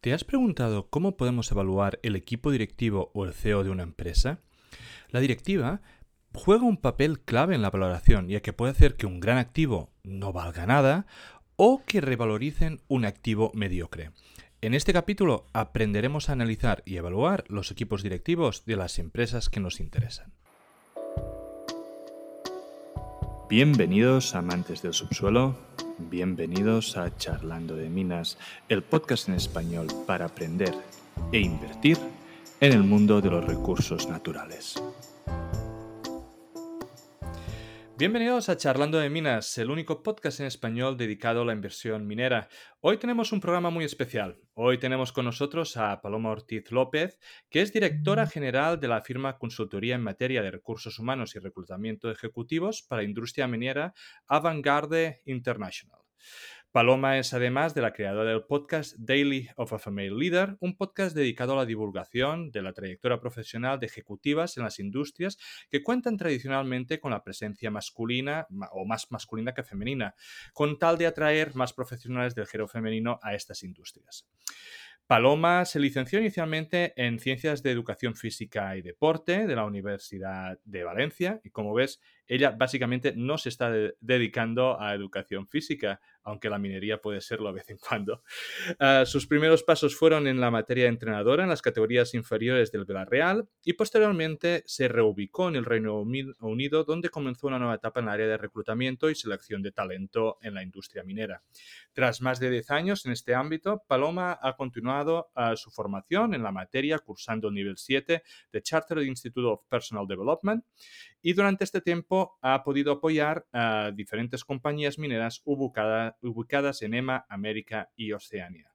¿Te has preguntado cómo podemos evaluar el equipo directivo o el CEO de una empresa? La directiva juega un papel clave en la valoración, ya que puede hacer que un gran activo no valga nada o que revaloricen un activo mediocre. En este capítulo aprenderemos a analizar y evaluar los equipos directivos de las empresas que nos interesan. Bienvenidos amantes del subsuelo, bienvenidos a Charlando de Minas, el podcast en español para aprender e invertir en el mundo de los recursos naturales. Bienvenidos a Charlando de Minas, el único podcast en español dedicado a la inversión minera. Hoy tenemos un programa muy especial. Hoy tenemos con nosotros a Paloma Ortiz López, que es directora general de la firma Consultoría en materia de recursos humanos y reclutamiento de ejecutivos para industria minera Avantgarde International. Paloma es además de la creadora del podcast Daily of a Female Leader, un podcast dedicado a la divulgación de la trayectoria profesional de ejecutivas en las industrias que cuentan tradicionalmente con la presencia masculina o más masculina que femenina, con tal de atraer más profesionales del género femenino a estas industrias. Paloma se licenció inicialmente en Ciencias de Educación Física y Deporte de la Universidad de Valencia y como ves, ella básicamente no se está dedicando a educación física, aunque la minería puede serlo de vez en cuando. Ah, sus primeros pasos fueron en la materia de entrenadora en las categorías inferiores del Villarreal y posteriormente se reubicó en el Reino Unido donde comenzó una nueva etapa en el área de reclutamiento y selección de talento en la industria minera. Tras más de 10 años en este ámbito, Paloma ha continuado ah, su formación en la materia cursando el nivel 7 de Chartered Institute of Personal Development y durante este tiempo ha podido apoyar a diferentes compañías mineras ubicadas en EMA, América y Oceania.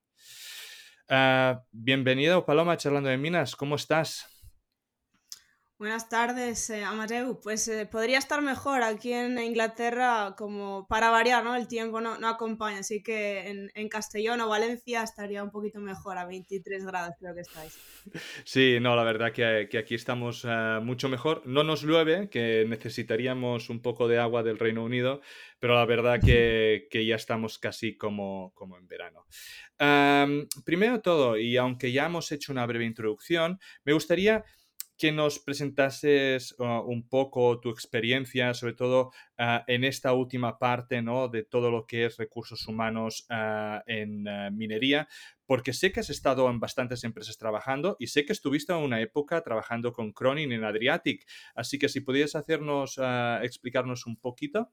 Uh, bienvenido, Paloma, charlando de minas. ¿Cómo estás? Buenas tardes, eh, Amadeu. Pues eh, podría estar mejor aquí en Inglaterra, como para variar, ¿no? El tiempo no, no acompaña, así que en, en, Castellón o Valencia estaría un poquito mejor, a 23 grados creo que estáis. Sí, no, la verdad que, que aquí estamos uh, mucho mejor. No nos llueve, que necesitaríamos un poco de agua del Reino Unido, pero la verdad que, que ya estamos casi como, como en verano. Um, primero todo, y aunque ya hemos hecho una breve introducción, me gustaría que nos presentases uh, un poco tu experiencia, sobre todo uh, en esta última parte ¿no? de todo lo que es recursos humanos uh, en minería, porque sé que has estado en bastantes empresas trabajando y sé que estuviste en una época trabajando con Cronin en Adriatic, así que si pudieras hacernos, explicarnos un poquito.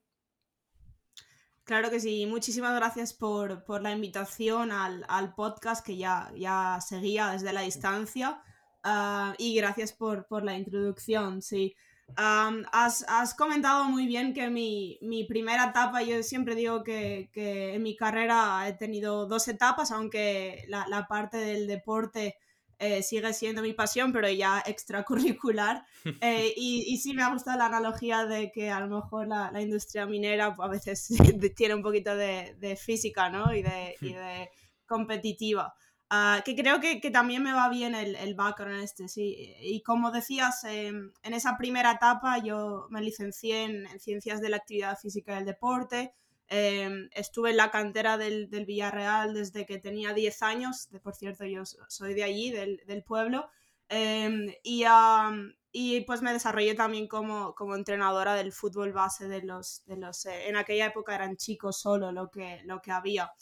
Claro que sí, muchísimas gracias por, por la invitación al, al, podcast que ya, ya seguía desde la distancia. Ah, y gracias por, por, la introducción, sí. has, has, comentado muy bien que mi, mi, primera etapa, yo siempre digo que, que, en mi carrera he tenido dos etapas, aunque la, la parte del deporte eh, sigue siendo mi pasión, pero ya extracurricular. Eh, y, y, sí me ha gustado la analogía de que a lo mejor la, la industria minera a veces tiene un poquito de, de física ¿no? y, de, y de competitiva. Ah, que creo que, que, también me va bien el, el background este, sí. Y como decías, em, en esa primera etapa yo me licencié en, Ciencias de la Actividad Física y el Deporte. Em, estuve en la cantera del, del, Villarreal desde que tenía 10 años. De, por cierto, yo soy de allí, del, del pueblo. Em, y, y, pues me desarrollé también como, como, entrenadora del fútbol base de los... De los eh, en aquella época eran chicos solo lo que, lo que había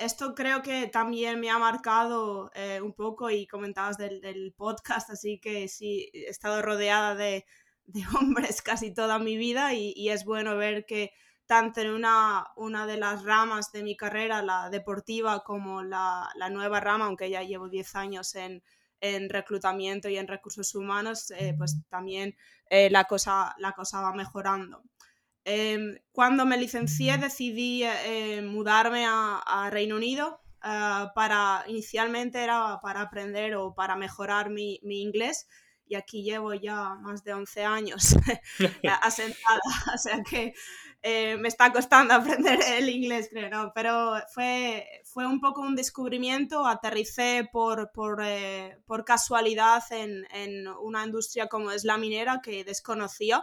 esto creo que también me ha marcado eh, un poco y comentabas del, podcast, así que sí, he estado rodeada de, de hombres casi toda mi vida y, es bueno ver que tanto en una, una, de las ramas de mi carrera, la deportiva, como la, la nueva rama, aunque ya llevo 10 años en, en, reclutamiento y en recursos humanos, eh, pues también eh, la, cosa, la cosa va mejorando. Em, cuando me licencié decidí eh, mudarme a, Reino Unido eh, para, inicialmente era para aprender o para mejorar mi, mi inglés y aquí llevo ya más de 11 años asentada, o sea que eh, me está costando aprender el inglés, creo, ¿no? pero fue, fue un poco un descubrimiento, aterricé por, por, por casualidad en, en, una industria como es la minera que desconocía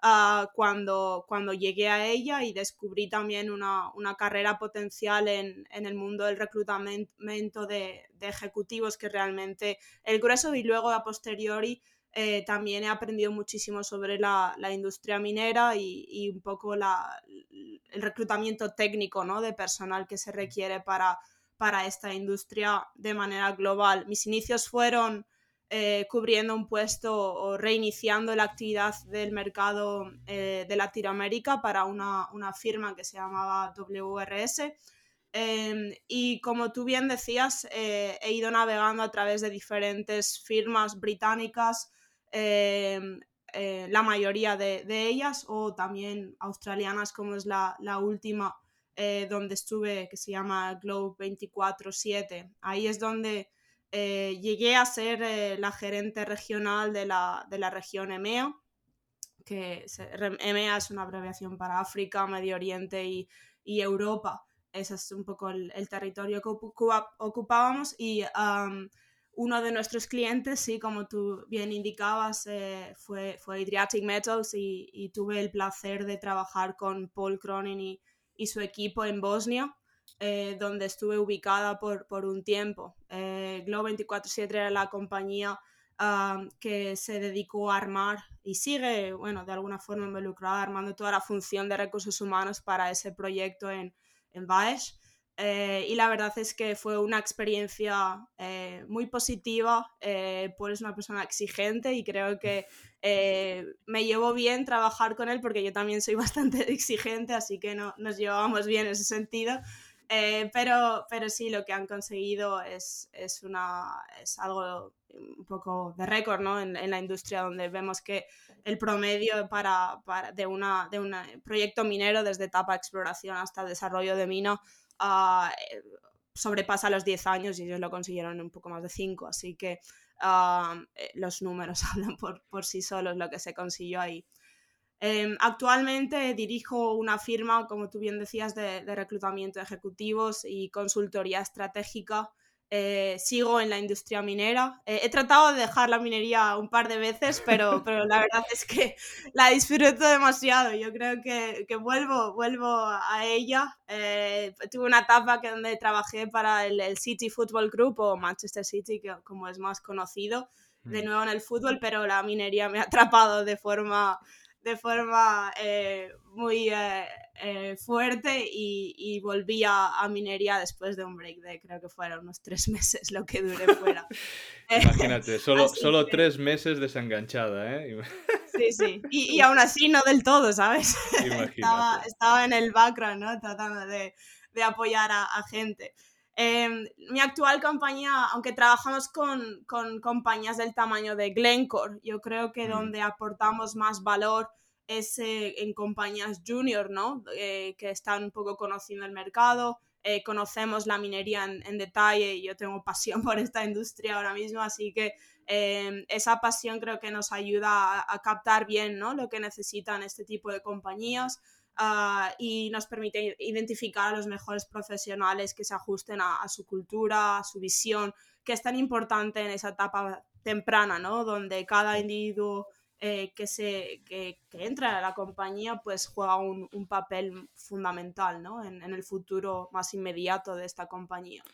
ah, cuando, cuando llegué a ella y descubrí también una, carrera potencial en, el mundo del reclutamiento de, ejecutivos que realmente el grueso y luego a posteriori eh, también he aprendido muchísimo sobre la, industria minera y, un poco la, el reclutamiento técnico ¿no? de personal que se requiere para, para esta industria de manera global. Mis inicios fueron eh, cubriendo un puesto o reiniciando la actividad del mercado eh, de Latinoamérica para una, firma que se llamaba WRS. Em, y como tú bien decías, he ido navegando a través de diferentes firmas británicas Em, eh, la mayoría de, ellas, o también australianas, como es la, última eh, donde estuve, que se llama Globe 24-7. Ahí es donde eh, llegué a ser la gerente regional de la, región EMEA, que EMEA es una abreviación para África, Medio Oriente y, Europa. Ese es un poco el, territorio que ocupábamos y uno de nuestros clientes, sí, como tú bien indicabas, eh, fue, fue Adriatic Metals y, tuve el placer de trabajar con Paul Cronin y, su equipo en Bosnia, eh, donde estuve ubicada por, por un tiempo. Eh, Globo 24-7 era la compañía que se dedicó a armar y sigue, bueno, de alguna forma involucrada armando toda la función de recursos humanos para ese proyecto en, en Baesh. Eh, y la verdad es que fue una experiencia eh, muy positiva, eh, pues una persona exigente y creo que me llevó bien trabajar con él porque yo también soy bastante exigente, así que no, nos llevábamos bien en ese sentido. Pero, pero sí, lo que han conseguido es, es, una, es algo un poco de récord ¿no? en, en, la industria donde vemos que el promedio para, para de, una, de un proyecto minero desde etapa de exploración hasta desarrollo de mina Ah, eh, sobrepasa los 10 años y ellos lo consiguieron en un poco más de 5, así que eh, los números hablan por, por, sí solos lo que se consiguió ahí. Em, actualmente dirijo una firma, como tú bien decías, de, de reclutamiento de ejecutivos y consultoría estratégica eh, sigo en la industria minera. Eh, he tratado de dejar la minería un par de veces, pero, pero la verdad es que la disfruto demasiado. Yo creo que, que vuelvo, vuelvo a ella. Eh, tuve una etapa que donde trabajé para el, el, City Football Group o Manchester City, que como es más conocido, de mm. nuevo en el fútbol, pero la minería me ha atrapado de forma de forma eh, muy eh, eh, fuerte y, volví a, minería después de un break de creo que fueron unos tres meses lo que duré fuera. Imagínate, solo, solo tres meses desenganchada, ¿eh? Sí, sí, y, aún así no del todo, ¿sabes? Estaba, estaba, en el background, ¿no? Tratando de, de apoyar a, a gente. Em, mi actual compañía, aunque trabajamos con, con, compañías del tamaño de Glencore, yo creo que mm. donde aportamos más valor es eh, en compañías junior, ¿no? Eh, que están un poco conociendo el mercado, eh, conocemos la minería en, detalle y yo tengo pasión por esta industria ahora mismo, así que em, esa pasión creo que nos ayuda a, captar bien ¿no? lo que necesitan este tipo de compañías. Ah, y nos permite identificar a los mejores profesionales que se ajusten a, su cultura, a su visión, que es tan importante en esa etapa temprana, ¿no? Donde cada individuo eh, que, se, que, entra a la compañía pues juega un, papel fundamental ¿no? en, en, el futuro más inmediato de esta compañía.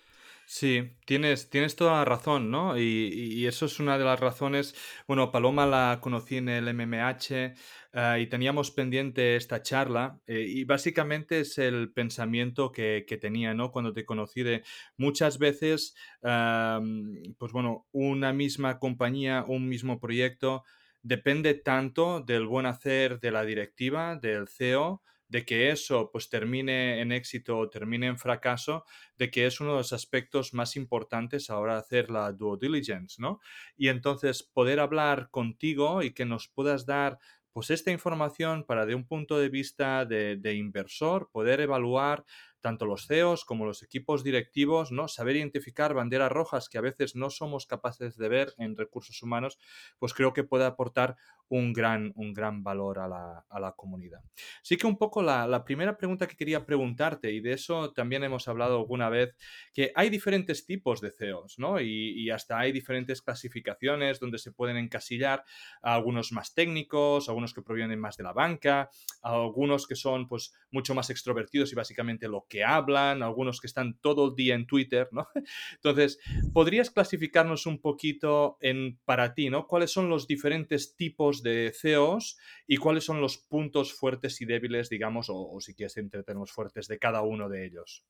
Sí, tienes, tienes toda la razón, ¿no? Y, eso es una de las razones. Bueno, Paloma la conocí en el MMH eh, y teníamos pendiente esta charla eh, y básicamente es el pensamiento que, tenía, ¿no? Cuando te conocí de muchas veces, pues bueno, una misma compañía, un mismo proyecto depende tanto del buen hacer de la directiva, del CEO, de que eso pues termine en éxito o termine en fracaso, de que es uno de los aspectos más importantes ahora hacer la due diligence, ¿no? Y entonces poder hablar contigo y que nos puedas dar pues esta información para de un punto de vista de, inversor poder evaluar tanto los CEOs como los equipos directivos, ¿no? Saber identificar banderas rojas que a veces no somos capaces de ver en recursos humanos, pues creo que puede aportar un gran, un gran valor a la, comunidad. Así que un poco la, primera pregunta que quería preguntarte, y de eso también hemos hablado alguna vez, que hay diferentes tipos de CEOs, ¿no? Y, hasta hay diferentes clasificaciones donde se pueden encasillar algunos más técnicos, algunos que provienen más de la banca, algunos que son pues mucho más extrovertidos y básicamente lo que hablan, algunos que están todo el día en Twitter, ¿no? Entonces, ¿podrías clasificarnos un poquito en para ti, ¿no? ¿Cuáles son los diferentes tipos de CEOs y cuáles son los puntos fuertes y débiles, digamos, o, si quieres entretenernos fuertes de cada uno de ellos?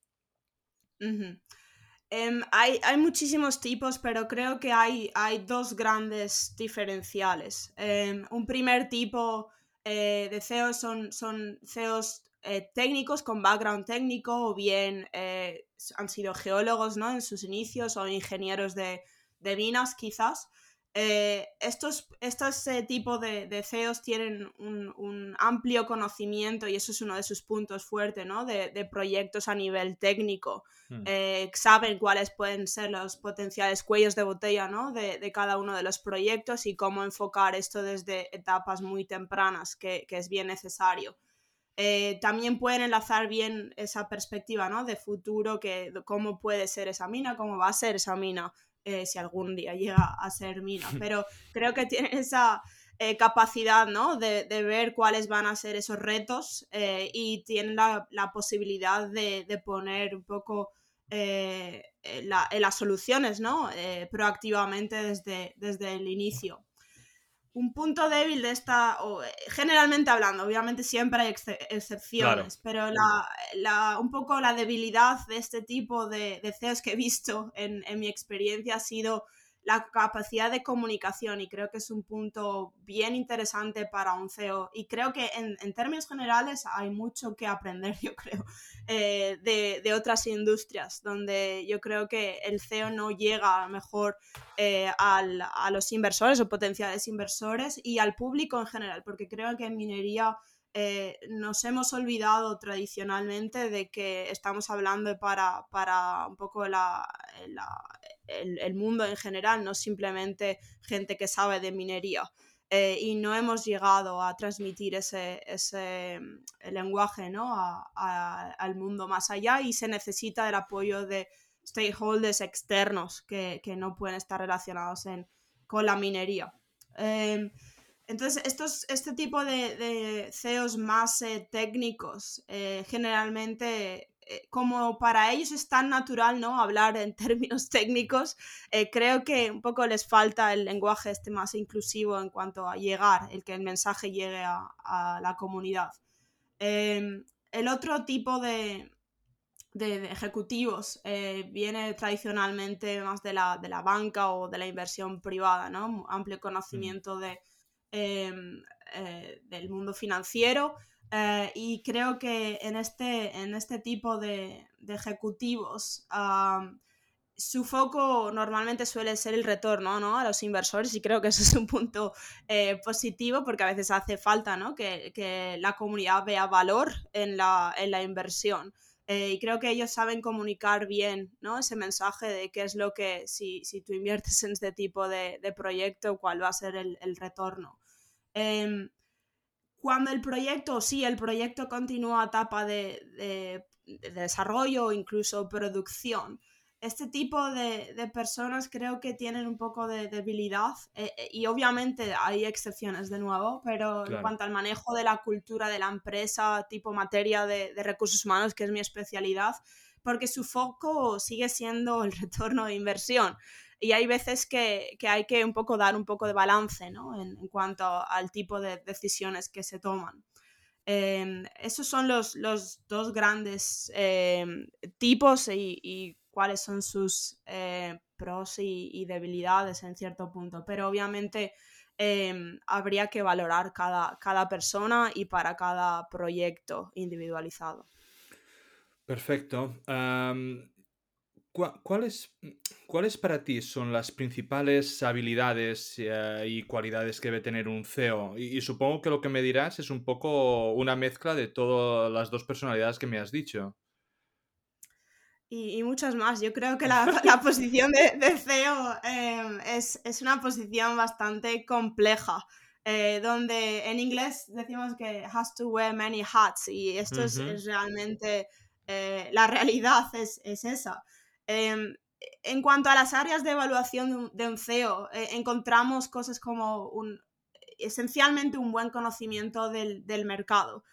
Em, hay, muchísimos tipos, pero creo que hay, hay dos grandes diferenciales. Em, un primer tipo eh, de CEOs son, son CEOs eh, técnicos con background técnico o bien eh, han sido geólogos ¿no? en sus inicios o ingenieros de, de minas quizás. Eh, estos, estos eh, tipos de, de, CEOs tienen un, amplio conocimiento y eso es uno de sus puntos fuertes, ¿no? De, proyectos a nivel técnico. Hmm. Eh, saben cuáles pueden ser los potenciales cuellos de botella, ¿no? De, cada uno de los proyectos y cómo enfocar esto desde etapas muy tempranas, que, es bien necesario. también pueden enlazar bien esa perspectiva, ¿no? De futuro, que cómo puede ser esa mina, cómo va a ser esa mina eh, si algún día llega a ser mina. Pero creo que tiene esa eh, capacidad ¿no? de, ver cuáles van a ser esos retos eh, y tienen la, posibilidad de, poner un poco las soluciones ¿no? proactivamente desde, desde el inicio un punto débil de esta, eh, generalmente hablando, obviamente siempre hay excepciones, pero la, un poco la debilidad de este tipo de, de CEOs que he visto en, en mi experiencia ha sido la capacidad de comunicación y creo que es un punto bien interesante para un CEO y creo que en, términos generales hay mucho que aprender, yo creo, eh, de, otras industrias donde yo creo que el CEO no llega mejor eh, a los inversores o potenciales inversores y al público en general, porque creo que en minería... Eh, nos hemos olvidado tradicionalmente de que estamos hablando para, para un poco la, el, mundo en general, no simplemente gente que sabe de minería. Eh, y no hemos llegado a transmitir ese, ese lenguaje ¿no? al mundo más allá y se necesita el apoyo de stakeholders externos que, que no pueden estar relacionados con la minería. Em, entonces, estos, este tipo de, CEOs más eh, técnicos eh, generalmente como para ellos es tan natural ¿no? hablar en términos técnicos, eh, creo que un poco les falta el lenguaje este más inclusivo en cuanto a llegar, el que el mensaje llegue a, la comunidad. Em, el otro tipo de, ejecutivos eh, viene tradicionalmente más de la, de la, banca o de la inversión privada, ¿no? Amplio conocimiento mm. de, em, del mundo financiero, eh, y creo que en este, en este tipo de, ejecutivos su foco normalmente suele ser el retorno ¿no? a los inversores y creo que eso es un punto eh, positivo porque a veces hace falta ¿no? que, la comunidad vea valor en la, en la inversión. Eh, y creo que ellos saben comunicar bien ¿no? ese mensaje de qué es lo que, si, si tú inviertes en este tipo de, de proyecto, cuál va a ser el, el retorno. Em, cuando el proyecto, sí, el proyecto continúa etapa de, desarrollo o incluso producción, este tipo de, personas creo que tienen un poco de debilidad eh, eh, y obviamente hay excepciones de nuevo, pero en cuanto al manejo de la cultura de la empresa, tipo materia de, recursos humanos, que es mi especialidad, porque su foco sigue siendo el retorno de inversión y hay veces que, hay que un poco dar un poco de balance ¿no? en, cuanto al tipo de decisiones que se toman. Em, esos son los, dos grandes em, tipos y, cuáles son sus eh, pros y, debilidades en cierto punto, pero obviamente em, habría que valorar cada, cada persona y para cada proyecto individualizado. Perfecto. ¿Cuáles, ¿Cuáles para ti son las principales habilidades eh, y cualidades que debe tener un CEO? Y, supongo que lo que me dirás es un poco una mezcla de todas las dos personalidades que me has dicho. Y, muchas más. Yo creo que la, la posición de, CEO em, es, es, una posición bastante compleja. eh, donde en inglés decimos que has to wear many hats y esto es, realmente, eh, la realidad es, esa. Em, en cuanto a las áreas de evaluación de un, CEO, eh, encontramos cosas como un, esencialmente un buen conocimiento del, mercado.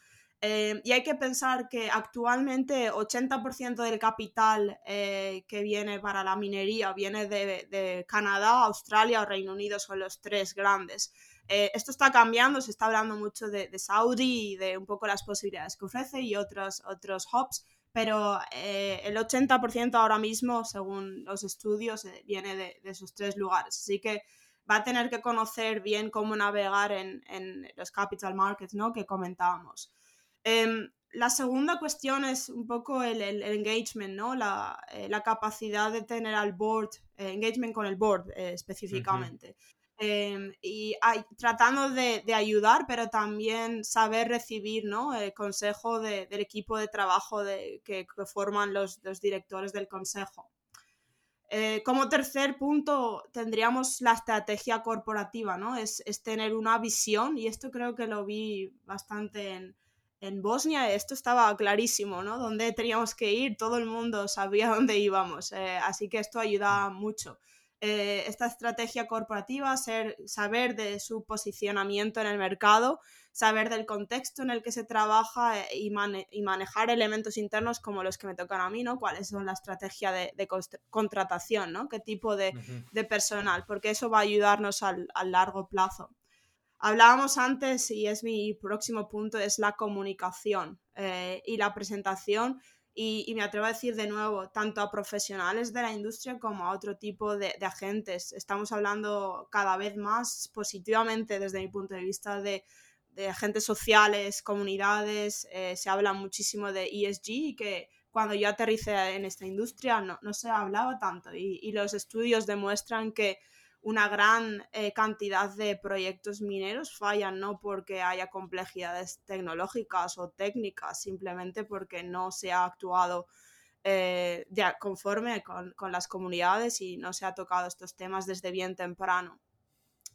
Em, y hay que pensar que actualmente 80% del capital que viene para la minería viene de, de, Canadá, Australia o Reino Unido, son los tres grandes. Eh, esto está cambiando, se está hablando mucho de, Saudi y de un poco las posibilidades que ofrece y otros, otros hubs, pero eh, el 80% ahora mismo, según los estudios, eh, viene de, esos tres lugares. Así que va a tener que conocer bien cómo navegar en, los capital markets ¿no? que comentábamos. Em, la segunda cuestión es un poco el, engagement, ¿no? La, capacidad de tener al board, engagement con el board específicamente. Em, y tratando de, ayudar, pero también saber recibir ¿no? el consejo del equipo de trabajo de, que, forman los, directores del consejo. Eh, como tercer punto, tendríamos la estrategia corporativa, ¿no? Es, tener una visión, y esto creo que lo vi bastante en, en Bosnia, esto estaba clarísimo, ¿no? Dónde teníamos que ir, todo el mundo sabía dónde íbamos, eh, así que esto ayuda mucho. Eh, esta estrategia corporativa, ser, saber de su posicionamiento en el mercado, saber del contexto en el que se trabaja eh, y, manejar elementos internos como los que me tocan a mí, ¿no? Cuáles son la estrategia de, contratación, ¿no? ¿Qué tipo de, personal? Porque eso va a ayudarnos al, largo plazo. Hablábamos antes, y es mi próximo punto, es la comunicación eh, y la presentación y, me atrevo a decir de nuevo, tanto a profesionales de la industria como a otro tipo de, agentes. Estamos hablando cada vez más positivamente desde mi punto de vista de, agentes sociales, comunidades, eh, se habla muchísimo de ESG y que cuando yo aterricé en esta industria no, no se hablaba tanto y, y los estudios demuestran que una gran eh, cantidad de proyectos mineros fallan no porque haya complejidades tecnológicas o técnicas, simplemente porque no se ha actuado eh, conforme con, las comunidades y no se ha tocado estos temas desde bien temprano.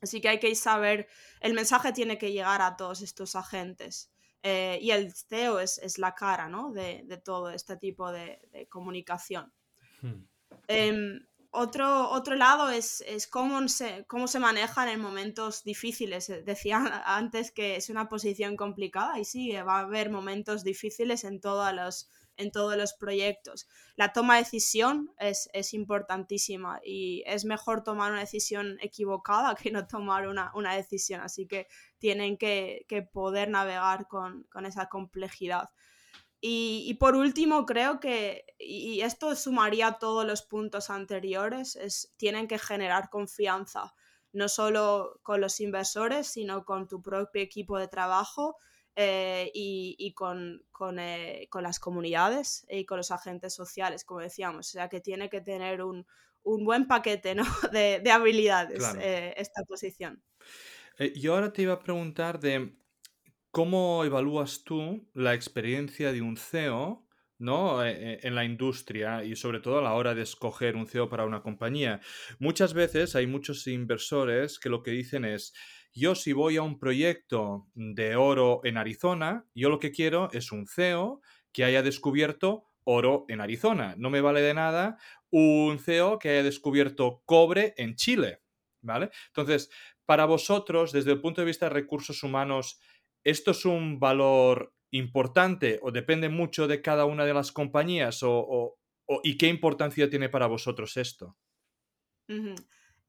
Así que hay que saber, el mensaje tiene que llegar a todos estos agentes. Eh, y el CEO es, la cara ¿no? de, todo este tipo de, comunicación. Hmm. Otro, otro lado es, cómo, se, cómo se manejan en momentos difíciles. Eh, decía antes que es una posición complicada y sí, va a haber momentos difíciles en todos los, en todos los proyectos. La toma de decisión es, importantísima y es mejor tomar una decisión equivocada que no tomar una, decisión. Así que tienen que, poder navegar con, con esa complejidad. Y, por último, creo que, y esto sumaría todos los puntos anteriores, es, tienen que generar confianza, no solo con los inversores, sino con tu propio equipo de trabajo eh, y, con, eh, con, las comunidades y con los agentes sociales, como decíamos. O sea, que tiene que tener un, buen paquete ¿no? de, habilidades eh, esta posición. yo ahora te iba a preguntar de ¿Cómo evalúas tú la experiencia de un CEO ¿no? E, e, en la industria y sobre todo a la hora de escoger un CEO para una compañía? Muchas veces hay muchos inversores que lo que dicen es, yo si voy a un proyecto de oro en Arizona, yo lo que quiero es un CEO que haya descubierto oro en Arizona. No me vale de nada un CEO que haya descubierto cobre en Chile. ¿Vale? Entonces, para vosotros, desde el punto de vista de recursos humanos, ¿esto es un valor importante o depende mucho de cada una de las compañías? O, ¿Y qué importancia tiene para vosotros esto?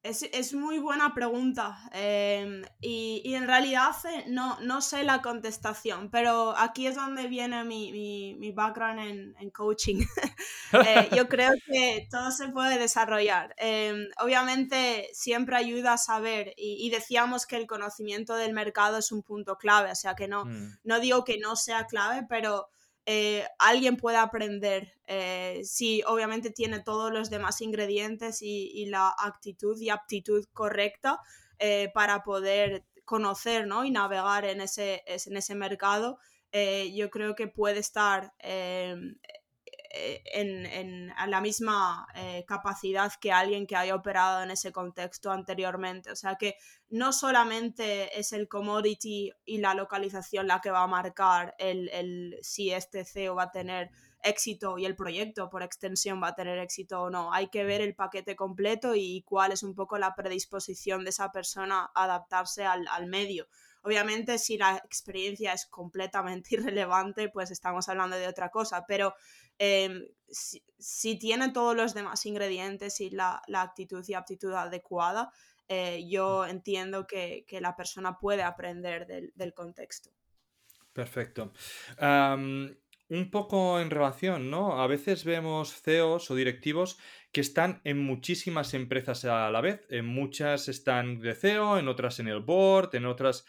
Es, muy buena pregunta em, y, en realidad eh, no, no, sé la contestación, pero aquí es donde viene mi, background en, coaching. Eh, yo creo que todo se puede desarrollar. Em, obviamente siempre ayuda a saber y, decíamos que el conocimiento del mercado es un punto clave, o sea que no, mm. no digo que no sea clave, pero eh, alguien puede aprender eh, si obviamente tiene todos los demás ingredientes y, la actitud y aptitud correcta eh, para poder conocer ¿no? y navegar en ese, en ese mercado. yo creo que puede estar eh, en, la misma eh, capacidad que alguien que haya operado en ese contexto anteriormente. O sea que no solamente es el commodity y la localización la que va a marcar el, el si este CEO va a tener éxito y el proyecto por extensión va a tener éxito o no. Hay que ver el paquete completo y cuál es un poco la predisposición de esa persona a adaptarse al, al medio. Obviamente, si la experiencia es completamente irrelevante, pues estamos hablando de otra cosa, pero em, si, tiene todos los demás ingredientes y la, actitud y aptitud adecuada, eh, yo entiendo que, la persona puede aprender del, contexto. Perfecto. un poco en relación, ¿no? A veces vemos CEOs o directivos que están en muchísimas empresas a la vez. En muchas están de CEO, en otras en el board, en otras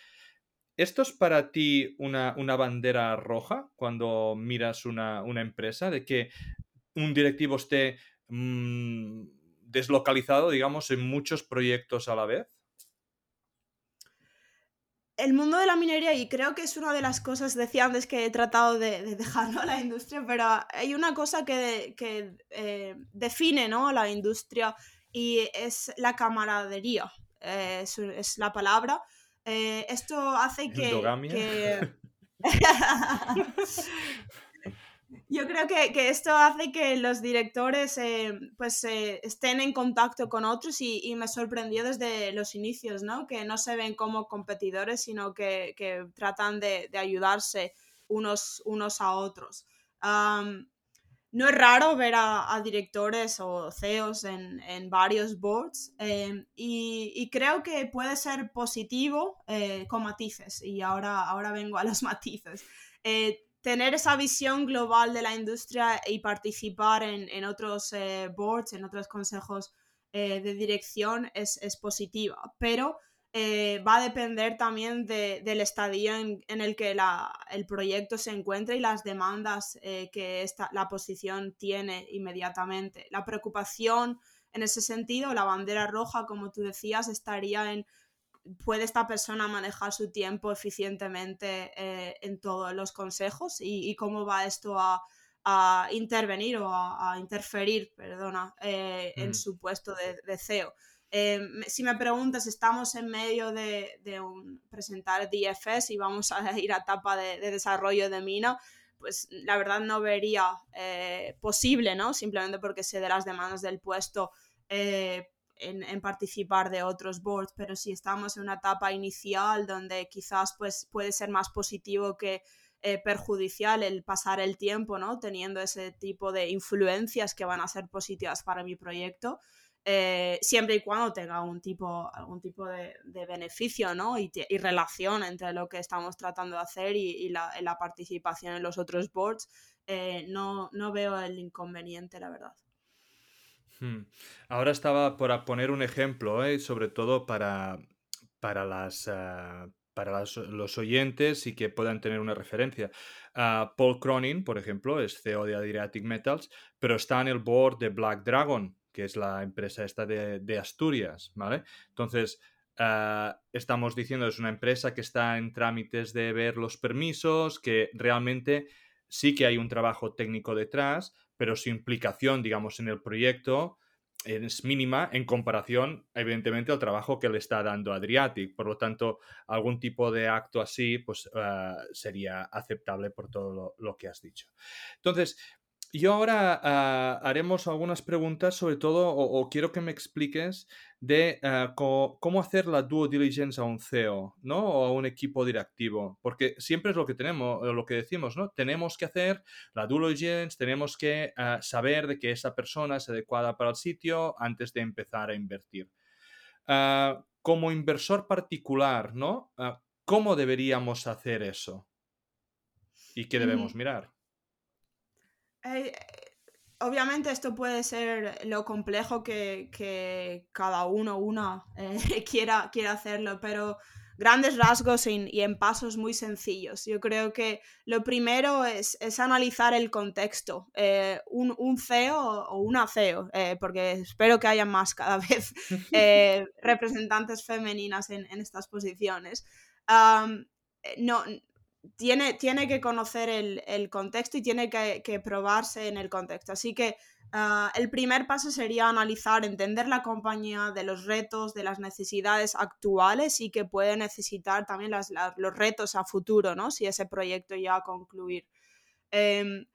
¿Esto es para ti una, bandera roja cuando miras una, empresa? De que un directivo esté mm, deslocalizado, digamos, en muchos proyectos a la vez? el mundo de la minería, y creo que es una de las cosas, decía antes que he tratado de, dejarlo a la industria, pero hay una cosa que, eh, define ¿no? la industria y es la camaradería, eh, es, la palabra. Eh, esto hace que... Yo creo que, esto hace que los directores eh, pues eh, estén en contacto con otros y, me sorprendió desde los inicios, ¿no? Que no se ven como competidores, sino que, tratan de, ayudarse unos, unos a otros no es raro ver a, directores o CEOs en, varios boards em, y, creo que puede ser positivo eh, con matices y ahora, ahora vengo a los matices. Eh, tener esa visión global de la industria y participar en, otros eh, boards, en otros consejos de dirección es, es positiva, pero eh, va a depender también del estadio en, el que el proyecto se encuentra y las demandas eh, que esta, la posición tiene inmediatamente. La preocupación en ese sentido, la bandera roja, como tú decías, estaría en ¿puede esta persona manejar su tiempo eficientemente eh, en todos los consejos? ¿Y, cómo va esto a, intervenir o a, interferir, perdona, en mm. su puesto de CEO? Em, si me preguntas, estamos en medio de, un, presentar DFS y vamos a ir a etapa de, desarrollo de mina, pues la verdad no vería eh, posible, ¿no? Simplemente porque sé de las demandas del puesto eh, en, participar de otros boards, pero si estamos en una etapa inicial donde quizás pues, puede ser más positivo que eh, perjudicial el pasar el tiempo, ¿no? Teniendo ese tipo de influencias que van a ser positivas para mi proyecto, eh, siempre y cuando tenga un tipo, algún tipo de, beneficio ¿no? y, relación entre lo que estamos tratando de hacer y, la, participación en los otros boards, eh, no, no, veo el inconveniente, la verdad. Hmm. Ahora estaba por poner un ejemplo, ¿eh? sobre todo para, para las... para los oyentes y que puedan tener una referencia. Ah, Paul Cronin, por ejemplo, es CEO de Adriatic Metals, pero está en el board de Black Dragon, que es la empresa esta de, Asturias, ¿vale? Entonces, ah, estamos diciendo es una empresa que está en trámites de ver los permisos, que realmente sí que hay un trabajo técnico detrás, pero su implicación, digamos, en el proyecto es mínima en comparación, evidentemente, al trabajo que le está dando Adriatic. Por lo tanto, algún tipo de acto así, pues ah, sería aceptable por todo lo, que has dicho. Entonces, yo ahora ah, haremos algunas preguntas, sobre todo, o, quiero que me expliques de ah, cómo hacer la due diligence a un CEO, ¿no? O a un equipo directivo, porque siempre es lo que tenemos, lo que decimos, ¿no? Tenemos que hacer la due diligence, tenemos que ah, saber de que esa persona es adecuada para el sitio antes de empezar a invertir. como inversor particular, ¿no? ¿Cómo deberíamos hacer eso? ¿Y qué debemos mirar? Eh, obviamente esto puede ser lo complejo que, cada uno una eh, quiera, quiera hacerlo, pero grandes rasgos y, en pasos muy sencillos. Yo creo que lo primero es, analizar el contexto. Eh, un, CEO o una CEO, porque espero que haya más cada vez representantes femeninas en, estas posiciones. no, tiene, tiene que conocer el, contexto y tiene que, probarse en el contexto. Así que ah, el primer paso sería analizar, entender la compañía de los retos, de las necesidades actuales y que puede necesitar también los retos a futuro, ¿no? Si ese proyecto ya a concluir. Em,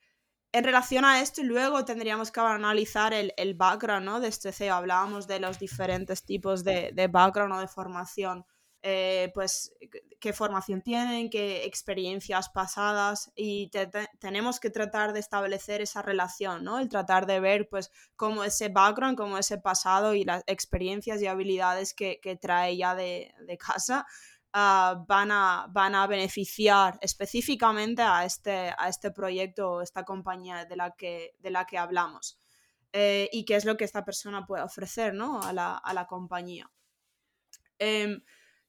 en relación a esto, luego tendríamos que analizar el, background ¿no? de este CEO. Hablábamos de los diferentes tipos de, de background o de formación. Eh, pues qué formación tienen, qué experiencias pasadas y tenemos que tratar de establecer esa relación, ¿no? El tratar de ver pues cómo ese background, cómo ese pasado y las experiencias y habilidades que, trae ya de, casa ah, van, a, van a beneficiar específicamente a este, a este proyecto o esta compañía de la que, de la que hablamos. Eh, y qué es lo que esta persona puede ofrecer ¿no? a, la, a la compañía. Em,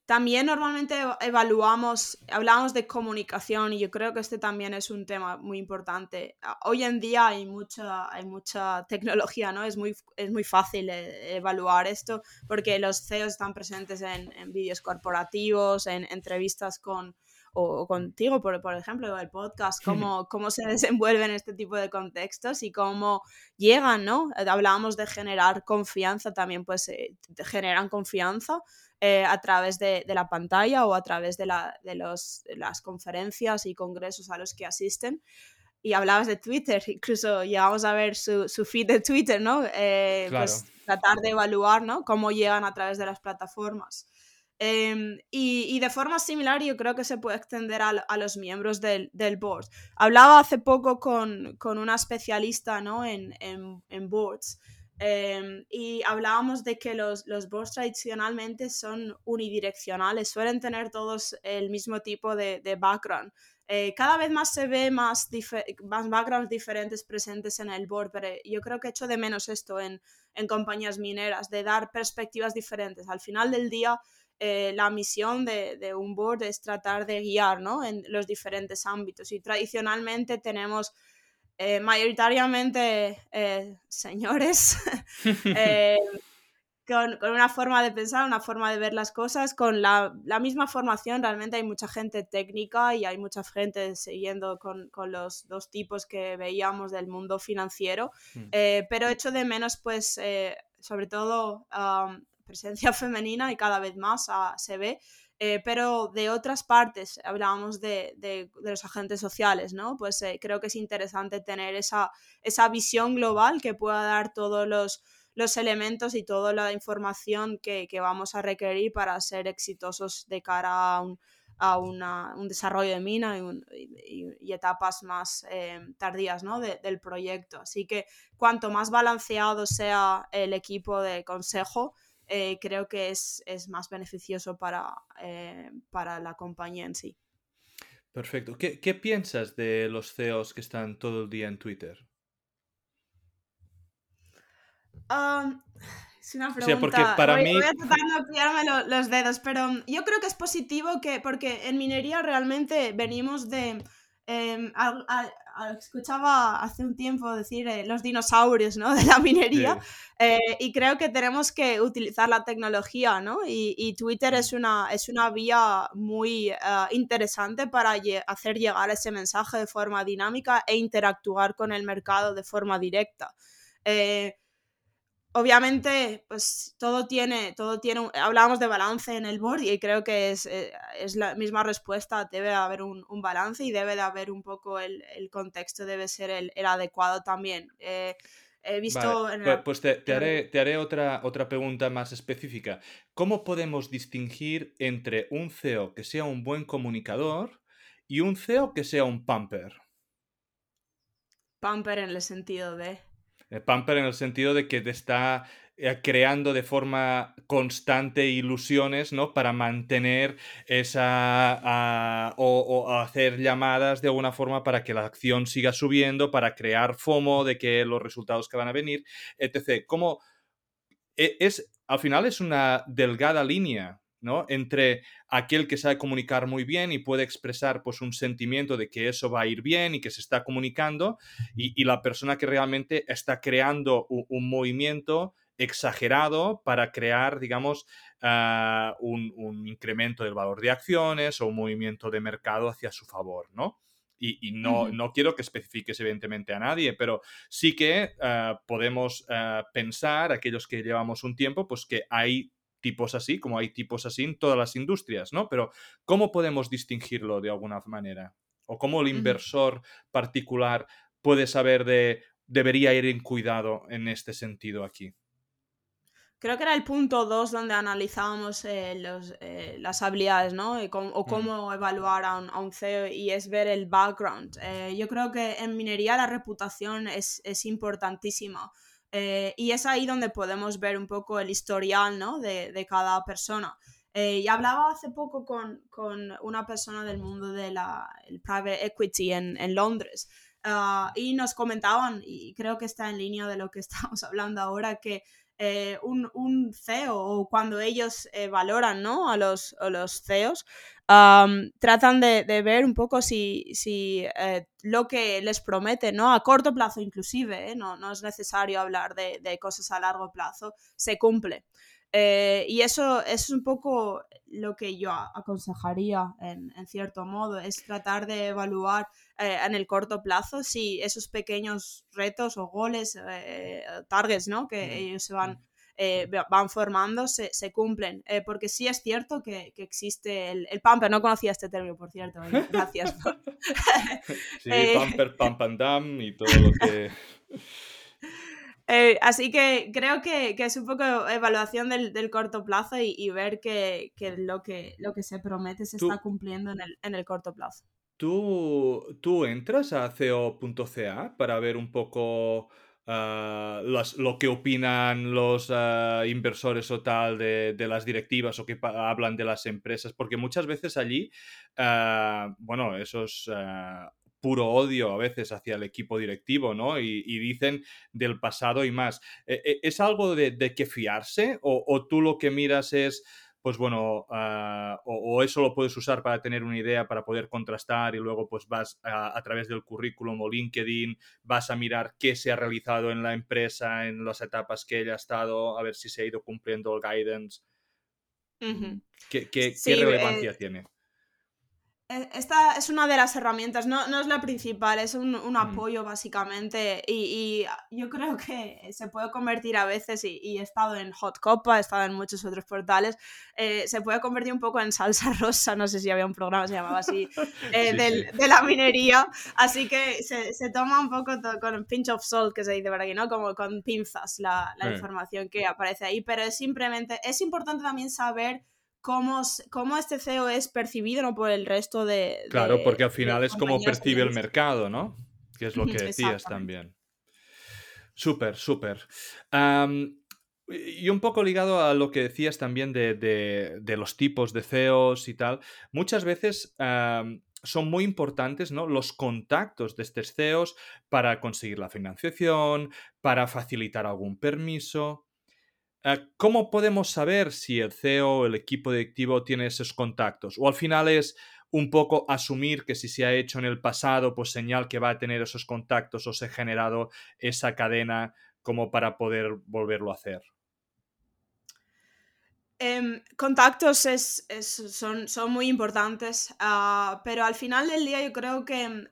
también normalmente evaluamos, hablamos de comunicación y yo creo que este también es un tema muy importante. Hoy en día hay mucha, hay mucha tecnología, ¿no? Es muy, es muy fácil eh, evaluar esto porque los CEOs están presentes en, vídeos corporativos, en entrevistas con, o, contigo, por, por ejemplo, el podcast, cómo, cómo se desenvuelven este tipo de contextos y cómo llegan, ¿no? Hablábamos de generar confianza también, pues eh, generan confianza eh, a través de, la pantalla o a través de, las conferencias y congresos a los que asisten. Y hablabas de Twitter, incluso llegamos a ver su, feed de Twitter, ¿no? Eh, pues tratar de evaluar, ¿no? Cómo llegan a través de las plataformas. Em, y, de forma similar yo creo que se puede extender a, los miembros del, board. Hablaba hace poco con, una especialista ¿no? en, en boards Em, y hablábamos de que los, los boards tradicionalmente son unidireccionales, suelen tener todos el mismo tipo de, de background. Eh, cada vez más se ve más, más backgrounds diferentes presentes en el board, pero yo creo que echo de menos esto en, en compañías mineras, de dar perspectivas diferentes. Al final del día, eh, la misión de, de, un board es tratar de guiar ¿no? en los diferentes ámbitos y tradicionalmente tenemos eh, mayoritariamente eh, señores, eh, con, una forma de pensar, una forma de ver las cosas, con la, misma formación. Realmente hay mucha gente técnica y hay mucha gente siguiendo con, los dos tipos que veíamos del mundo financiero, hmm. pero echo de menos, pues, sobre todo presencia femenina y cada vez más ah, se ve. Eh, pero de otras partes, hablábamos de, de, los agentes sociales, ¿no? Pues eh, creo que es interesante tener esa, esa visión global que pueda dar todos los, los elementos y toda la información que, que, vamos a requerir para ser exitosos de cara a un, a una, un desarrollo de mina y, etapas más eh, tardías ¿no? del proyecto. Así que cuanto más balanceado sea el equipo de consejo, eh, creo que es, más beneficioso para, eh, para, la compañía en sí. Perfecto. ¿Qué, piensas de los CEOs que están todo el día en Twitter? es una pregunta. porque para voy, mí... voy a tratar de pillarme los dedos, pero yo creo que es positivo que, porque en minería realmente venimos de Escuchaba hace un tiempo decir eh, los dinosaurios ¿no? de la minería eh, y creo que tenemos que utilizar la tecnología ¿no? y, Twitter es una, es una vía muy eh, interesante para hacer llegar ese mensaje de forma dinámica e interactuar con el mercado de forma directa obviamente, pues todo tiene, todo tiene, hablábamos de balance en el board y creo que es, eh, es la misma respuesta, debe haber un, un, balance y debe de haber un poco el, el contexto, debe ser el, el adecuado también. Eh, he visto... Pues, pues te, te, haré, te haré otra, otra pregunta más específica. ¿Cómo podemos distinguir entre un CEO que sea un buen comunicador y un CEO que sea un pumper? Pumper en el sentido de... Eh, pamper en el sentido de que te está eh, creando de forma constante ilusiones, ¿no? Para mantener esa... Ah, o, hacer llamadas de alguna forma para que la acción siga subiendo, para crear FOMO de que los resultados que van a venir, etc. Como... E, es, al final es una delgada línea ¿no? Entre aquel que sabe comunicar muy bien y puede expresar pues un sentimiento de que eso va a ir bien y que se está comunicando y, la persona que realmente está creando un, movimiento exagerado para crear, digamos, ah, un, incremento del valor de acciones o un movimiento de mercado hacia su favor, ¿no? Y, no, no, quiero que especifiques evidentemente a nadie, pero sí que ah, podemos ah, pensar, aquellos que llevamos un tiempo, pues que hay tipos así, como hay tipos así en todas las industrias, ¿no? Pero ¿cómo podemos distinguirlo de alguna manera? ¿O cómo el inversor particular puede saber de debería ir en cuidado en este sentido aquí? Creo que era el punto 2 donde analizábamos eh, eh, las habilidades, ¿no? o cómo evaluar a un, CEO y es ver el background. Eh, yo creo que en minería la reputación es, es importantísima. Y es ahí donde podemos ver un poco el historial ¿no? de, de cada persona. y hablaba hace poco con, con, una persona del mundo del private equity en, en Londres ah, y nos comentaban, y creo que está en línea de lo que estamos hablando ahora, que eh, un, un, CEO o cuando ellos eh, valoran ¿no? a, los, a los CEOs, tratan de, de, ver un poco si, si eh, lo que les promete, ¿no? a corto plazo inclusive, no, no, es necesario hablar de, de, cosas a largo plazo, se cumple. Y eso, es un poco lo que yo aconsejaría en, en cierto modo, es tratar de evaluar eh, en el corto plazo si esos pequeños retos o goles, eh, targets, ¿no? Que ellos se van, eh, van formando, se, se cumplen. porque sí es cierto que, que existe el, el, pumper, no conocía este término, por cierto, gracias. sí, pumper, pump and dump y todo lo que... así que creo que, que, es un poco evaluación del, del corto plazo y, y ver que, que, lo que lo que se promete se está cumpliendo en el, en el corto plazo. ¿Tú, tú entras a CEO.ca para ver un poco ah, lo que opinan los ah, inversores o tal de, las directivas o que hablan de las empresas? Porque muchas veces allí, ah, bueno, eso es puro odio a veces hacia el equipo directivo, ¿no? Y, dicen del pasado y más. ¿E, e, ¿Es algo de, de que fiarse o, o tú lo que miras es pues bueno, ah, o, eso lo puedes usar para tener una idea, para poder contrastar y luego pues vas a, través del currículum o LinkedIn, vas a mirar qué se ha realizado en la empresa, en las etapas que ella ha estado, a ver si se ha ido cumpliendo el guidance. ¿Qué, qué, relevancia eh, tiene? E, esta es una de las herramientas, no, no es la principal, es un, un mm. apoyo básicamente y, y, yo creo que se puede convertir a veces, y, y, he estado en Hot Copa, he estado en muchos otros portales, eh, se puede convertir un poco en salsa rosa, no sé si había un programa que se llamaba así, eh, del, de la minería, así que se, se toma un poco con pinch of salt, que se dice por aquí, ¿no? Como con pinzas la, la información que aparece ahí, pero es simplemente, es importante también saber cómo, cómo este CEO es percibido ¿no? por el resto de... Claro, porque al final es como percibe el mercado, ¿no? Que es lo que decías también. Súper, súper. y un poco ligado a lo que decías también de, de, los tipos de CEOs y tal, muchas veces son muy importantes ¿no? los contactos de estos CEOs para conseguir la financiación, para facilitar algún permiso. Ah, ¿Cómo podemos saber si el CEO o el equipo directivo tiene esos contactos? O al final es un poco asumir que si se ha hecho en el pasado, pues señal que va a tener esos contactos o se ha generado esa cadena como para poder volverlo a hacer. Em, contactos es, son, son, muy importantes, ah, pero al final del día yo creo que em,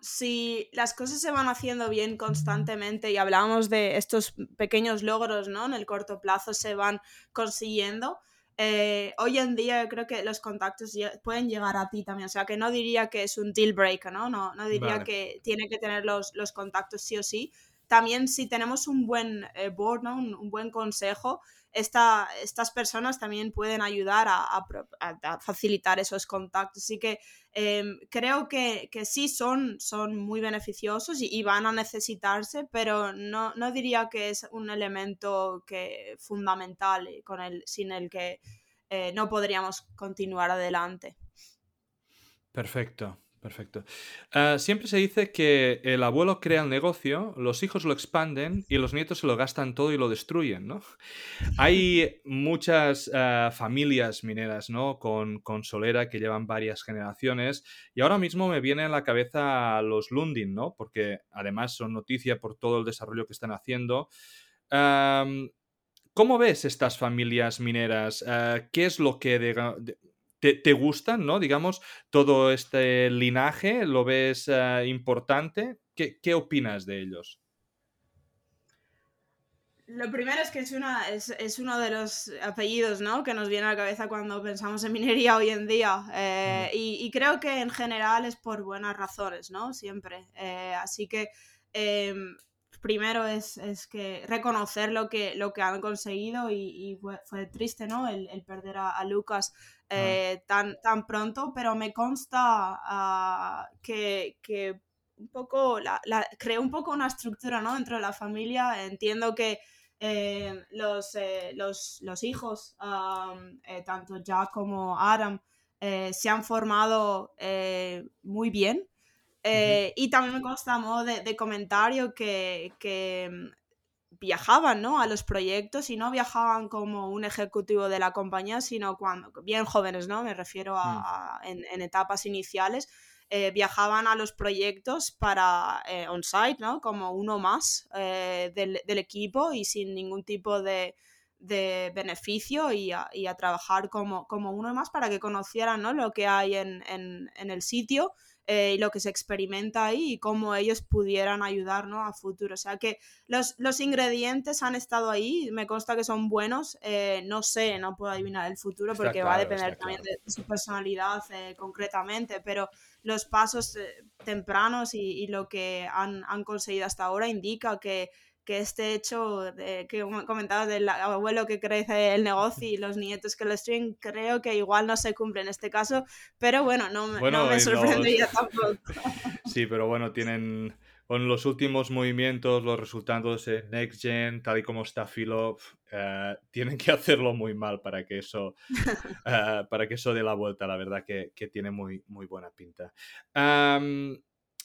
si las cosas se van haciendo bien constantemente y hablamos de estos pequeños logros ¿no? en el corto plazo se van consiguiendo, eh, hoy en día yo creo que los contactos pueden llegar a ti también, o sea que no diría que es un deal breaker, no, no, no diría que tiene que tener los, los, contactos sí o sí. También si tenemos un buen eh, board, un, buen consejo, estas personas también pueden ayudar a, facilitar esos contactos. Así que em, creo que, sí son, son muy beneficiosos y, van a necesitarse, pero no, diría que es un elemento que, fundamental con el, sin el que eh, no podríamos continuar adelante. Perfecto. Perfecto. Ah, siempre se dice que el abuelo crea el negocio, los hijos lo expanden y los nietos se lo gastan todo y lo destruyen, ¿no? Hay muchas ah, familias mineras, ¿no? Con, con, solera que llevan varias generaciones y ahora mismo me viene a la cabeza los Lundin, ¿no? Porque además son noticia por todo el desarrollo que están haciendo. ¿Cómo ves estas familias mineras? Eh, ¿Qué es lo que te, te, gustan, ¿no? Digamos, todo este linaje, ¿lo ves eh, importante? ¿Qué, ¿Qué opinas de ellos? Lo primero es que es, una, es, es, uno de los apellidos ¿no? que nos viene a la cabeza cuando pensamos en minería hoy en día. Eh, y, y, creo que en general es por buenas razones, ¿no? Siempre. Eh, así que em, primero es, es, que reconocer lo que, lo que han conseguido y, y fue, fue, triste, ¿no? El, el perder a, a Lucas eh, tan, tan pronto, pero me consta uh, que, que un poco, la, la, creó un poco una estructura, ¿no? Dentro de la familia. Entiendo que eh, los, eh, los, los, hijos, um, tanto Jack como Adam, eh, se han formado eh, muy bien. Uh -huh. Y también me consta modo de, de comentario que, que viajaban ¿no? a los proyectos y no viajaban como un ejecutivo de la compañía, sino cuando, bien jóvenes, ¿no? Me refiero a, mm. a en, en, etapas iniciales, eh, viajaban a los proyectos para eh, on-site, ¿no? Como uno más eh, del, del, equipo y sin ningún tipo de, de beneficio y a, y a, trabajar como, como uno más para que conocieran ¿no? lo que hay en, en, en el sitio eh, y lo que se experimenta ahí y cómo ellos pudieran ayudar ¿no? a futuro. O sea que los, los, ingredientes han estado ahí, me consta que son buenos, eh, no sé, no puedo adivinar el futuro porque claro, va a depender también claro. de su personalidad eh, concretamente, pero los pasos eh, tempranos y, y, lo que han, han conseguido hasta ahora indica que que este hecho de, que comentabas del abuelo que crece el negocio y los nietos que lo destruyen, creo que igual no se cumple en este caso, pero bueno, no, bueno, no me sorprendería los... tampoco. Sí, pero bueno, tienen con los últimos movimientos, los resultados de Next Gen, tal y como está Philo, uh, tienen que hacerlo muy mal para que eso, uh, para que eso dé la vuelta, la verdad que, que tiene muy, muy buena pinta. Um,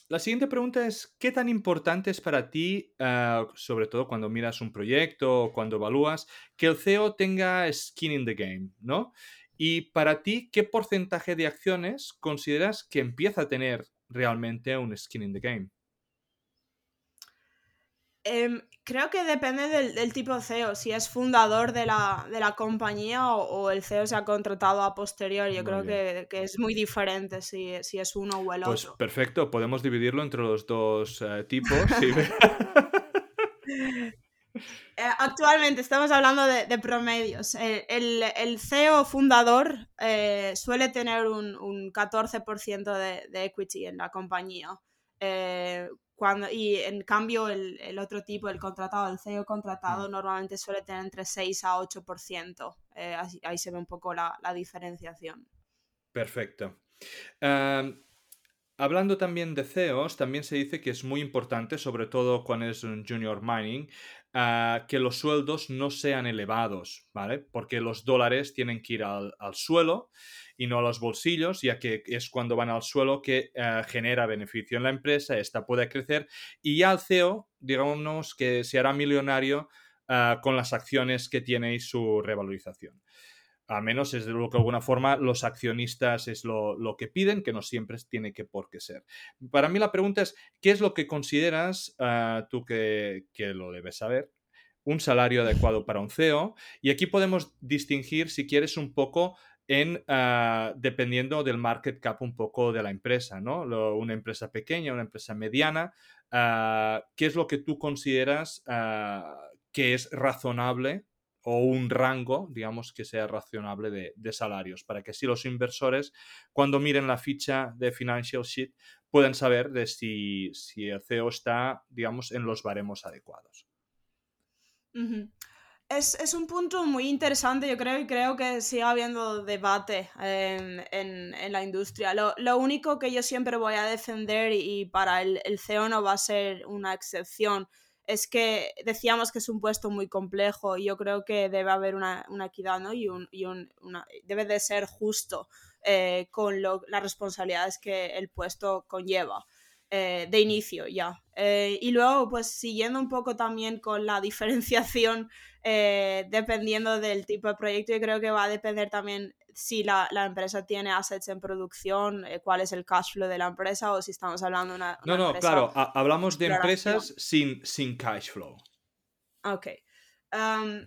la siguiente pregunta es, ¿qué tan importante es para ti, uh, sobre todo cuando miras un proyecto o cuando evalúas, que el CEO tenga skin in the game, ¿no? Y para ti, ¿qué porcentaje de acciones consideras que empieza a tener realmente un skin in the game? Eh, creo que depende del, del, tipo CEO, si es fundador de la, de la compañía o, o, el CEO se ha contratado a posterior. Yo muy creo que, que, es muy diferente si, si, es uno o el pues otro. Perfecto, podemos dividirlo entre los dos uh, tipos. Eh, actualmente estamos hablando de, de promedios. El, el, el, CEO fundador eh, suele tener un, un 14% de, de, equity en la compañía. Eh, cuando, y en cambio el, el, otro tipo, el contratado, el CEO contratado, mm. normalmente suele tener entre 6 a 8%. Eh, ahí, ahí, se ve un poco la, la diferenciación. Perfecto. Um, hablando también de CEOs, también se dice que es muy importante, sobre todo cuando es un junior mining, uh, que los sueldos no sean elevados, ¿vale? Porque los dólares tienen que ir al, al suelo y no a los bolsillos, ya que es cuando van al suelo que uh, genera beneficio en la empresa, esta puede crecer y ya el CEO, digamos que se hará millonario uh, con las acciones que tiene y su revalorización. Al menos es de lo que de alguna forma los accionistas es lo, lo, que piden, que no siempre tiene que por qué ser. Para mí la pregunta es, ¿qué es lo que consideras, uh, tú que, que lo debes saber, un salario adecuado para un CEO? Y aquí podemos distinguir, si quieres, un poco en uh, dependiendo del market cap un poco de la empresa, ¿no? Una empresa pequeña, una empresa mediana, uh, ¿qué es lo que tú consideras que es razonable o un rango, digamos, que sea razonable de, salarios, para que así los inversores, cuando miren la ficha de Financial Sheet, puedan saber de si, el CEO está, digamos, en los baremos adecuados. Es, un punto muy interesante, yo creo, y creo que sigue habiendo debate en, en, la industria. Lo, único que yo siempre voy a defender, y, para el, CEO no va a ser una excepción, es que decíamos que es un puesto muy complejo y yo creo que debe haber una, una equidad, ¿no? Y, un, y un, una, debe de ser justo eh, con lo, las responsabilidades que el puesto conlleva. Eh, de inicio ya. Eh, y luego, pues siguiendo un poco también con la diferenciación dependiendo del tipo de proyecto, yo creo que va a depender también si la, la empresa tiene assets en producción, eh, cuál es el cash flow de la empresa o si estamos hablando de una, una... No, no, claro, hablamos de empresas sin, sin cash flow. Ok. Um,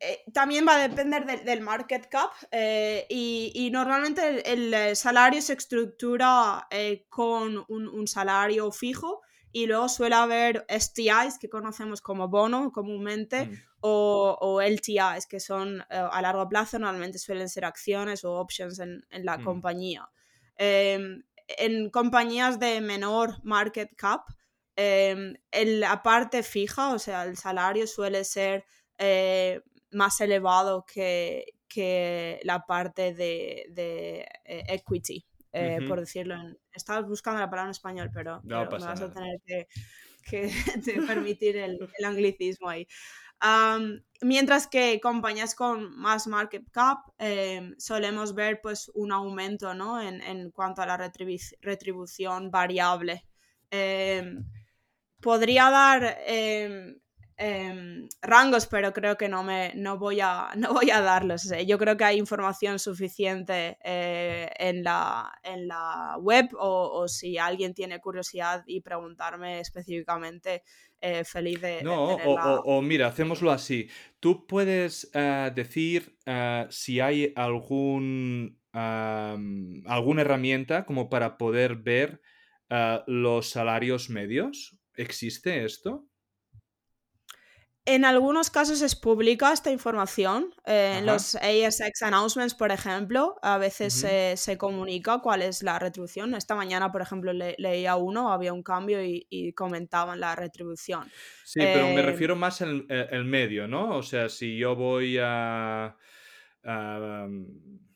eh, también va a depender del market cap eh, y, normalmente el, salario se estructura con un, salario fijo y luego suele haber STIs que conocemos como bono comúnmente mm. O, LTIs que son a largo plazo, normalmente suelen ser acciones o options en, la mm. compañía. Em, en compañías de menor market cap, em, la parte fija, o sea, el salario suele ser eh, más elevado que, la parte de, eh, equity, eh, por decirlo. En, estaba buscando la palabra en español, pero, me vas a tener que, permitir el, anglicismo ahí. Mientras que compañías con más market cap em, solemos ver pues un aumento ¿no? en, cuanto a la retribución variable. Em, podría dar em, Em, rangos, pero creo que no, me, no, voy, a, no voy a darlos. Yo creo que hay información suficiente eh, en, la, en la web o, si alguien tiene curiosidad y preguntarme específicamente, eh, feliz de... No, o, mira, hacémoslo así. Tú puedes eh, decir si hay algún, alguna herramienta como para poder ver los salarios medios. ¿Existe esto? En algunos casos es pública esta información. Eh, en los ASX announcements, por ejemplo, a veces se, comunica cuál es la retribución. Esta mañana, por ejemplo, leía uno, había un cambio y, comentaban la retribución. Sí, pero me eh, refiero más al el medio, ¿no? O sea, si yo voy a,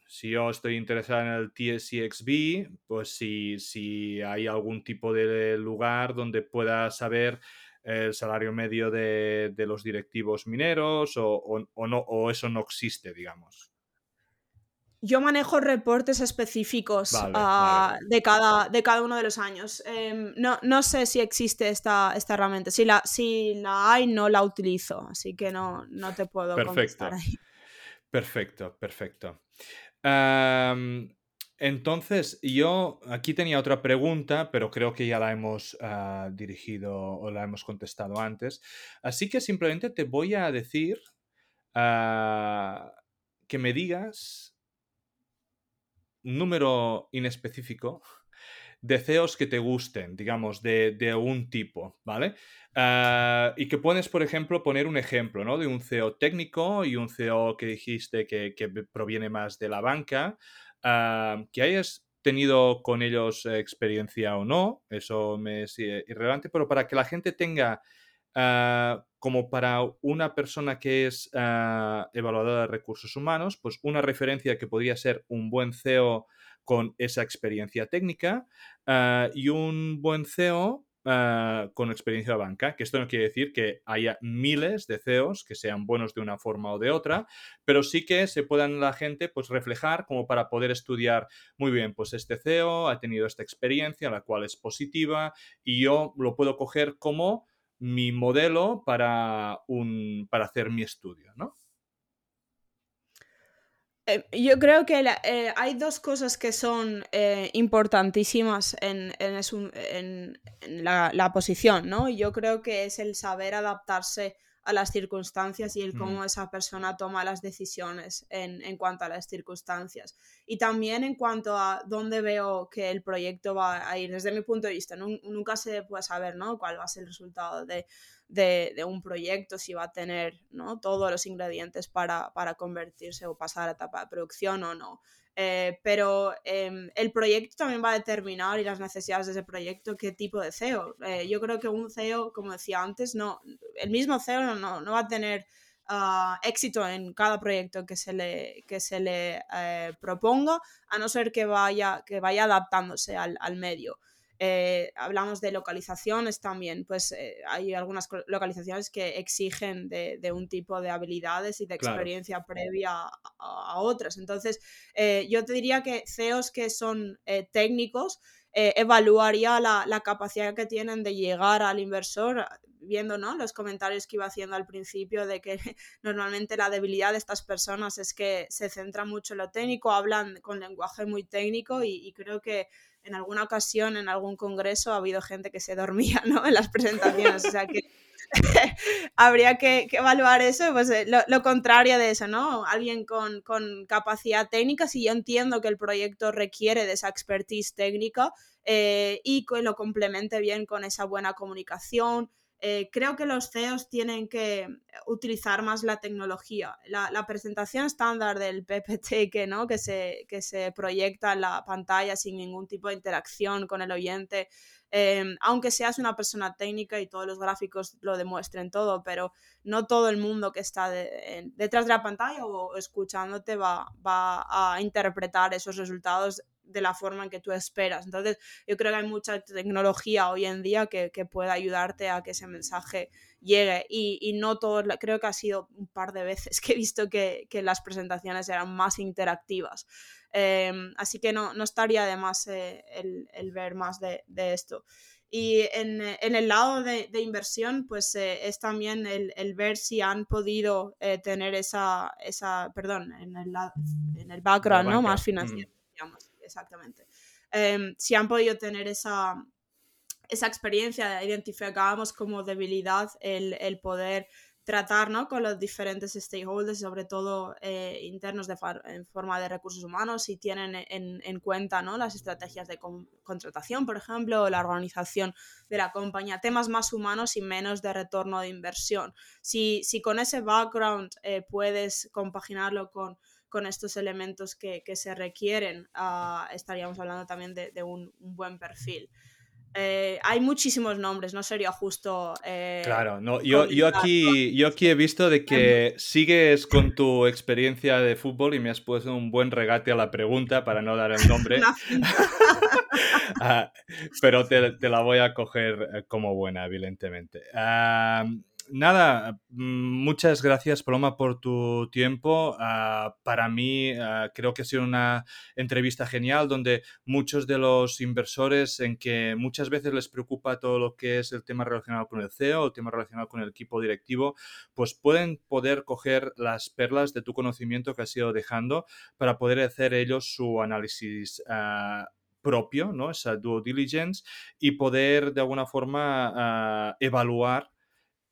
si yo estoy interesado en el TSCXB, pues si, si hay algún tipo de lugar donde pueda saber el salario medio de, los directivos mineros o, no, o eso no existe, digamos? Yo manejo reportes específicos ah, De, cada, de cada uno de los años. Em, no, sé si existe esta, esta herramienta. Si la, si la hay, no la utilizo, así que no, no te puedo perfecto. ahí. Perfecto, perfecto. Entonces, yo aquí tenía otra pregunta, pero creo que ya la hemos ah, dirigido o la hemos contestado antes. Así que simplemente te voy a decir ah, que me digas un número inespecífico de CEOs que te gusten, digamos, de, un tipo, ¿vale? Ah, y que pones, por ejemplo, poner un ejemplo, ¿no? De un CEO técnico y un CEO que dijiste que proviene más de la banca. Ah, que hayas tenido con ellos experiencia o no, eso me es eh, irrelevante, pero para que la gente tenga, ah, como para una persona que es uh, evaluadora de recursos humanos, pues una referencia que podría ser un buen CEO con esa experiencia técnica y un buen CEO Ah, con experiencia de banca, que esto no quiere decir que haya miles de CEOs que sean buenos de una forma o de otra, pero sí que se puedan la gente pues reflejar como para poder estudiar muy bien, pues este CEO ha tenido esta experiencia, la cual es positiva y yo lo puedo coger como mi modelo para, un, para hacer mi estudio, ¿no? Eh, yo creo que eh, hay dos cosas que son eh, importantísimas en, la, la, posición, ¿no? Yo creo que es el saber adaptarse a las circunstancias y el cómo esa persona toma las decisiones en, en, cuanto a las circunstancias. Y también en cuanto a dónde veo que el proyecto va a ir. Desde mi punto de vista, nunca se puede saber ¿no? cuál va a ser el resultado de, de, de, un proyecto, si va a tener ¿no? todos los ingredientes para, para convertirse o pasar a etapa de producción o no. Eh, pero em, el proyecto también va a determinar y las necesidades de ese proyecto qué tipo de CEO. Eh, yo creo que un CEO, como decía antes, no, el mismo CEO no, no va a tener ah, éxito en cada proyecto que se le, que se le eh, proponga, a no ser que vaya, que vaya adaptándose al, al medio. Eh, hablamos de localizaciones también, pues eh, hay algunas localizaciones que exigen de, un tipo de habilidades y de experiencia previa a, otras. Entonces, eh, yo te diría que CEOs que son técnicos, evaluaría la, la, capacidad que tienen de llegar al inversor viendo ¿no? los comentarios que iba haciendo al principio de que normalmente la debilidad de estas personas es que se centran mucho en lo técnico, hablan con lenguaje muy técnico y creo que en alguna ocasión, en algún congreso, ha habido gente que se dormía ¿no? en las presentaciones. O sea que habría que, evaluar eso, pues eh, lo, contrario de eso, ¿no? Alguien con, capacidad técnica, si yo entiendo que el proyecto requiere de esa expertise técnica eh, y que lo complemente bien con esa buena comunicación, eh, creo que los CEOs tienen que utilizar más la tecnología. La, presentación estándar del PPT que, ¿no? que, se, que se proyecta en la pantalla sin ningún tipo de interacción con el oyente, em, aunque seas una persona técnica y todos los gráficos lo demuestren todo, pero no todo el mundo que está detrás de la pantalla o escuchándote va, va a interpretar esos resultados de la forma en que tú esperas. Entonces, yo creo que hay mucha tecnología hoy en día que, que puede ayudarte a que ese mensaje llegue. Y, y, no todo, creo que ha sido un par de veces que he visto que, que las presentaciones eran más interactivas. Em, así que no, no estaría de más eh, el, el, ver más de, de esto. Y en, en, el lado de, de inversión, pues eh, es también el, el, ver si han podido eh, tener esa, esa, perdón, en el, en el background, ¿no? Más financiero, mm. digamos exactamente. Em, si han podido tener esa, esa experiencia, identificábamos como debilidad el, el poder tratar ¿no? con los diferentes stakeholders, sobre todo eh, internos de en forma de recursos humanos, si tienen en, en cuenta ¿no? las estrategias de contratación, por ejemplo, o la organización de la compañía, temas más humanos y menos de retorno de inversión. Si, si con ese background eh, puedes compaginarlo con con estos elementos que, se requieren, ah, estaríamos hablando también de, un, buen perfil. Eh, hay muchísimos nombres, no sería justo. Eh, claro, no, yo, yo, aquí, yo aquí he visto de que sigues con tu experiencia de fútbol y me has puesto un buen regate a la pregunta para no dar el nombre. Ah, pero te, la voy a coger eh, como buena, evidentemente. Nada, muchas gracias Paloma por tu tiempo. Ah, para mí ah, creo que ha sido una entrevista genial donde muchos de los inversores en que muchas veces les preocupa todo lo que es el tema relacionado con el CEO, el tema relacionado con el equipo directivo, pues pueden poder coger las perlas de tu conocimiento que has ido dejando para poder hacer ellos su análisis. Ah, propio, ¿no? Esa due diligence y poder de alguna forma evaluar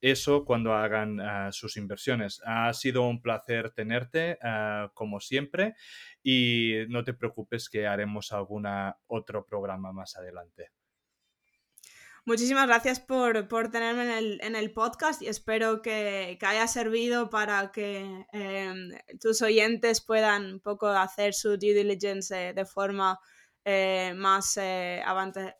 eso cuando hagan ah, sus inversiones. Ha sido un placer tenerte, ah, como siempre, y no te preocupes que haremos algún otro programa más adelante. Muchísimas gracias por, tenerme en el, podcast y espero que, haya servido para que em, tus oyentes puedan un poco hacer su due diligence de forma eh, más eh, avante,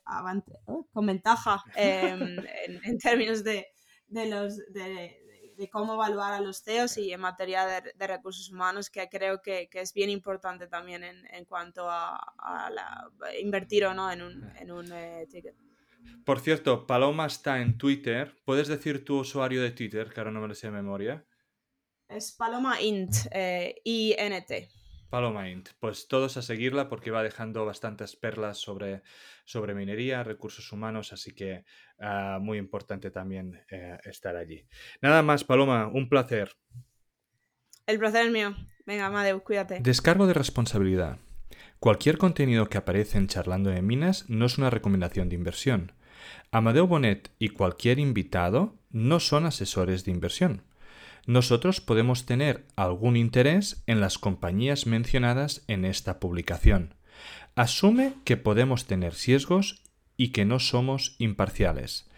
oh, con ventaja em, en, términos de, de, los, de, cómo evaluar a los CEOs y en materia de, recursos humanos, que creo que, es bien importante también en, cuanto a, invertir o no en un, en un eh, ticket. Por cierto, Paloma está en Twitter. ¿Puedes decir tu usuario de Twitter, que ahora no me lo sé de memoria? Es Paloma Int, eh, I-N-T. Paloma Int. Pues todos a seguirla porque va dejando bastantes perlas sobre, sobre minería, recursos humanos, así que ah, muy importante también eh, estar allí. Nada más, Paloma, un placer. El placer es mío. Venga, Amadeus, cuídate. Descargo de responsabilidad. Cualquier contenido que aparece en Charlando de Minas no es una recomendación de inversión. Amadeo Bonet y cualquier invitado no son asesores de inversión nosotros podemos tener algún interés en las compañías mencionadas en esta publicación. Asume que podemos tener sesgos y que no somos imparciales.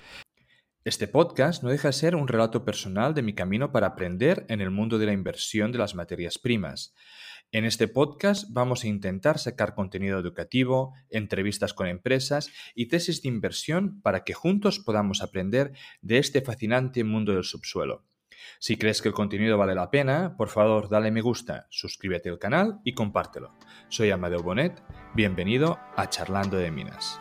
Este podcast no deja de ser un relato personal de mi camino para aprender en el mundo de la inversión de las materias primas. En este podcast vamos a intentar sacar contenido educativo, entrevistas con empresas y tesis de inversión para que juntos podamos aprender de este fascinante mundo del subsuelo. Si crees que el contenido vale la pena, por favor dale me gusta, suscríbete al canal y compártelo. Soy Amadeo Bonet, bienvenido a Charlando de Minas.